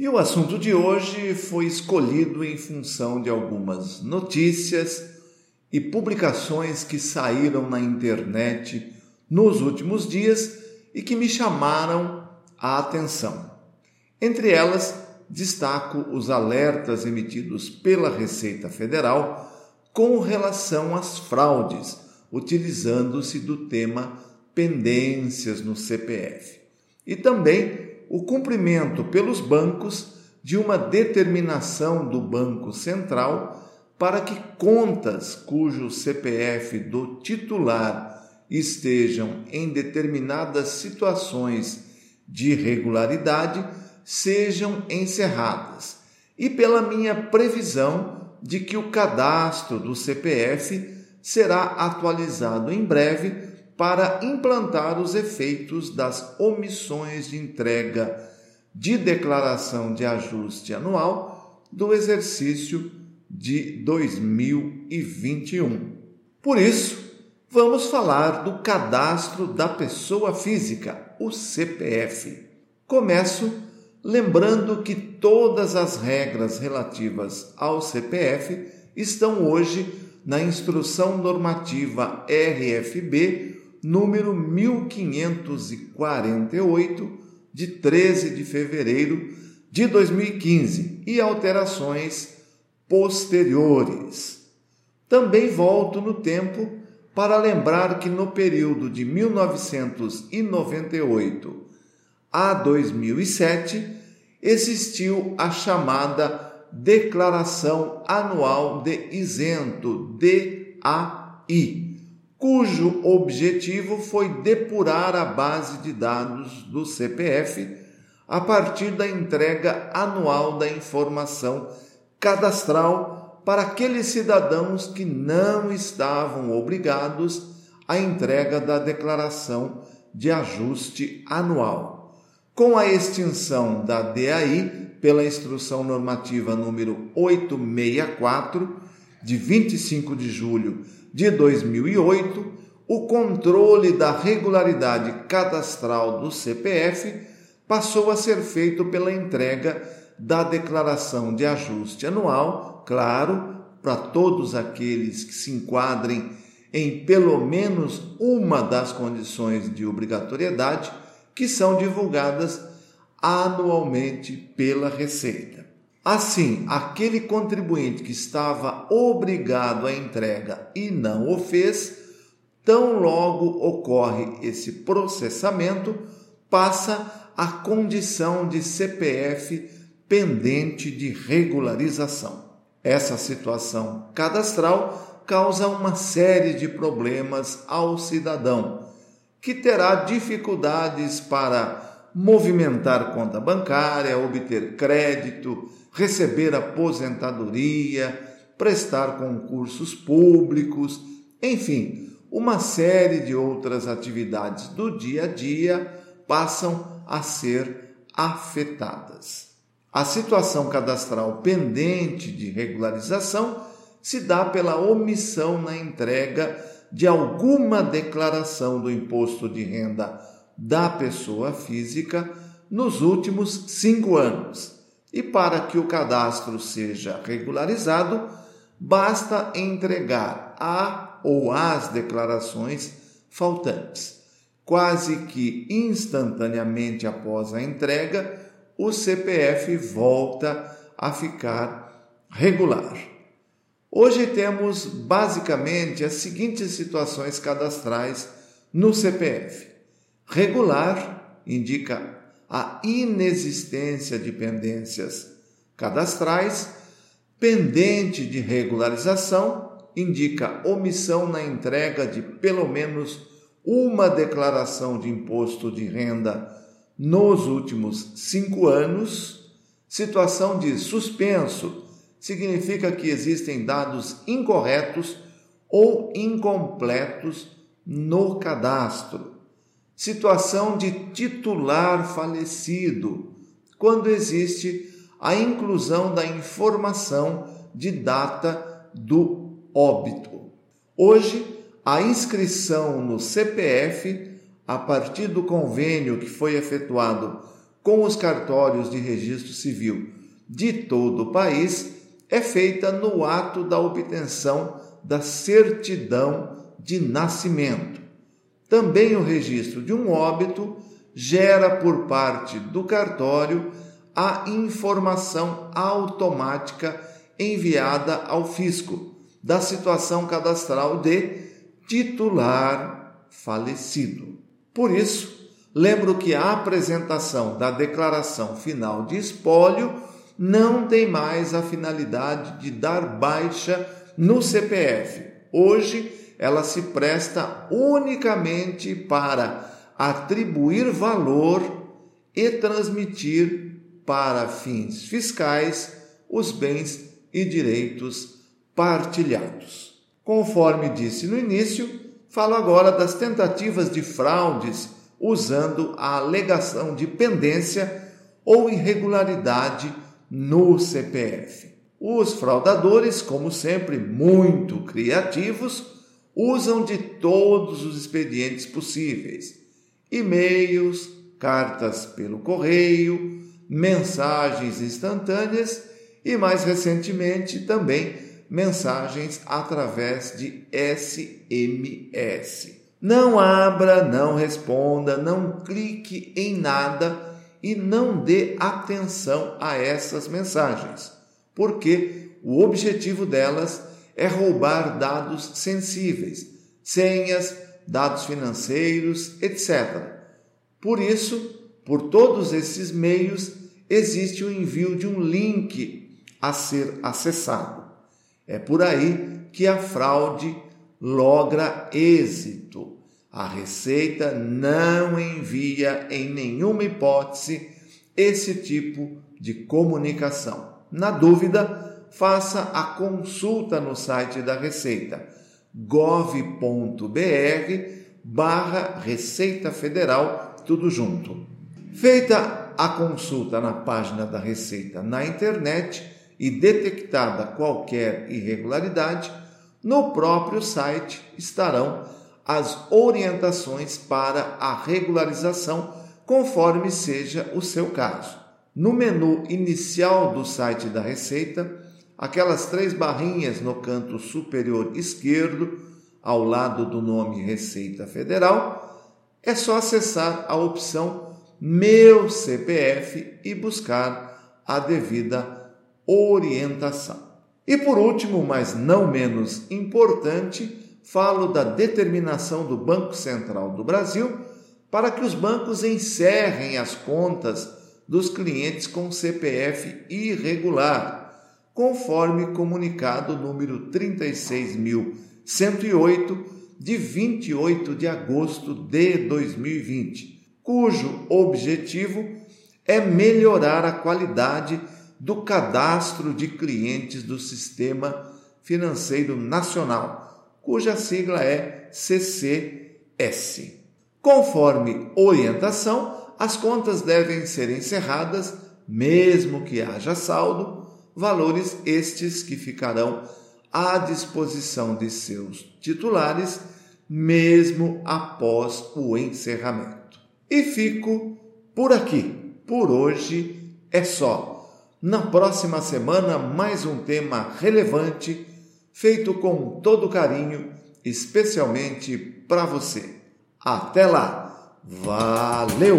E o assunto de hoje foi escolhido em função de algumas notícias e publicações que saíram na internet nos últimos dias e que me chamaram a atenção. Entre elas, destaco os alertas emitidos pela Receita Federal com relação às fraudes, utilizando-se do tema pendências no CPF. E também o cumprimento pelos bancos de uma determinação do Banco Central para que contas cujo CPF do titular estejam em determinadas situações de irregularidade sejam encerradas, e pela minha previsão de que o cadastro do CPF será atualizado em breve para implantar os efeitos das omissões de entrega de declaração de ajuste anual do exercício de 2021. Por isso, vamos falar do cadastro da pessoa física, o CPF. Começo lembrando que todas as regras relativas ao CPF estão hoje na Instrução Normativa RFB número 1548, de 13 de fevereiro de 2015, e alterações posteriores. Também volto no tempo para lembrar que no período de 1998 a 2007 existiu a chamada Declaração Anual de Isento DAI cujo objetivo foi depurar a base de dados do CPF a partir da entrega anual da informação cadastral para aqueles cidadãos que não estavam obrigados à entrega da declaração de ajuste anual. Com a extinção da DAI pela instrução normativa número 864 de 25 de julho de 2008, o controle da regularidade cadastral do CPF passou a ser feito pela entrega da declaração de ajuste anual, claro, para todos aqueles que se enquadrem em pelo menos uma das condições de obrigatoriedade que são divulgadas anualmente pela Receita. Assim, aquele contribuinte que estava obrigado à entrega e não o fez, tão logo ocorre esse processamento, passa a condição de CPF pendente de regularização. Essa situação cadastral causa uma série de problemas ao cidadão, que terá dificuldades para movimentar conta bancária, obter crédito, receber aposentadoria, prestar concursos públicos, enfim, uma série de outras atividades do dia a dia passam a ser afetadas. A situação cadastral pendente de regularização se dá pela omissão na entrega de alguma declaração do imposto de renda da pessoa física nos últimos cinco anos e para que o cadastro seja regularizado, basta entregar a ou as declarações faltantes. Quase que instantaneamente após a entrega, o CPF volta a ficar regular. Hoje temos basicamente as seguintes situações cadastrais no CPF: regular indica a inexistência de pendências cadastrais, pendente de regularização indica omissão na entrega de pelo menos uma declaração de imposto de renda nos últimos cinco anos, situação de suspenso significa que existem dados incorretos ou incompletos no cadastro. Situação de titular falecido, quando existe a inclusão da informação de data do óbito. Hoje, a inscrição no CPF, a partir do convênio que foi efetuado com os cartórios de registro civil de todo o país, é feita no ato da obtenção da certidão de nascimento. Também o registro de um óbito gera por parte do cartório a informação automática enviada ao fisco da situação cadastral de titular falecido. Por isso, lembro que a apresentação da declaração final de espólio não tem mais a finalidade de dar baixa no CPF. Hoje, ela se presta unicamente para atribuir valor e transmitir para fins fiscais os bens e direitos partilhados. Conforme disse no início, falo agora das tentativas de fraudes usando a alegação de pendência ou irregularidade no CPF. Os fraudadores, como sempre, muito criativos, usam de todos os expedientes possíveis: e-mails, cartas pelo correio, mensagens instantâneas e, mais recentemente, também mensagens através de SMS. Não abra, não responda, não clique em nada e não dê atenção a essas mensagens, porque o objetivo delas é roubar dados sensíveis, senhas, dados financeiros, etc. Por isso, por todos esses meios, existe o envio de um link a ser acessado. É por aí que a fraude logra êxito. A Receita não envia em nenhuma hipótese esse tipo de comunicação. Na dúvida, faça a consulta no site da Receita gov.br barra Receita Federal, tudo junto. Feita a consulta na página da Receita na internet e detectada qualquer irregularidade, no próprio site estarão as orientações para a regularização, conforme seja o seu caso. No menu inicial do site da Receita, aquelas três barrinhas no canto superior esquerdo, ao lado do nome Receita Federal, é só acessar a opção Meu CPF e buscar a devida orientação. E por último, mas não menos importante, falo da determinação do Banco Central do Brasil para que os bancos encerrem as contas dos clientes com CPF irregular, conforme comunicado número 36108 de 28 de agosto de 2020, cujo objetivo é melhorar a qualidade do cadastro de clientes do Sistema Financeiro Nacional cuja sigla é CCS. Conforme orientação, as contas devem ser encerradas, mesmo que haja saldo, valores estes que ficarão à disposição de seus titulares, mesmo após o encerramento. E fico por aqui. Por hoje é só. Na próxima semana, mais um tema relevante feito com todo carinho, especialmente para você. Até lá! Valeu!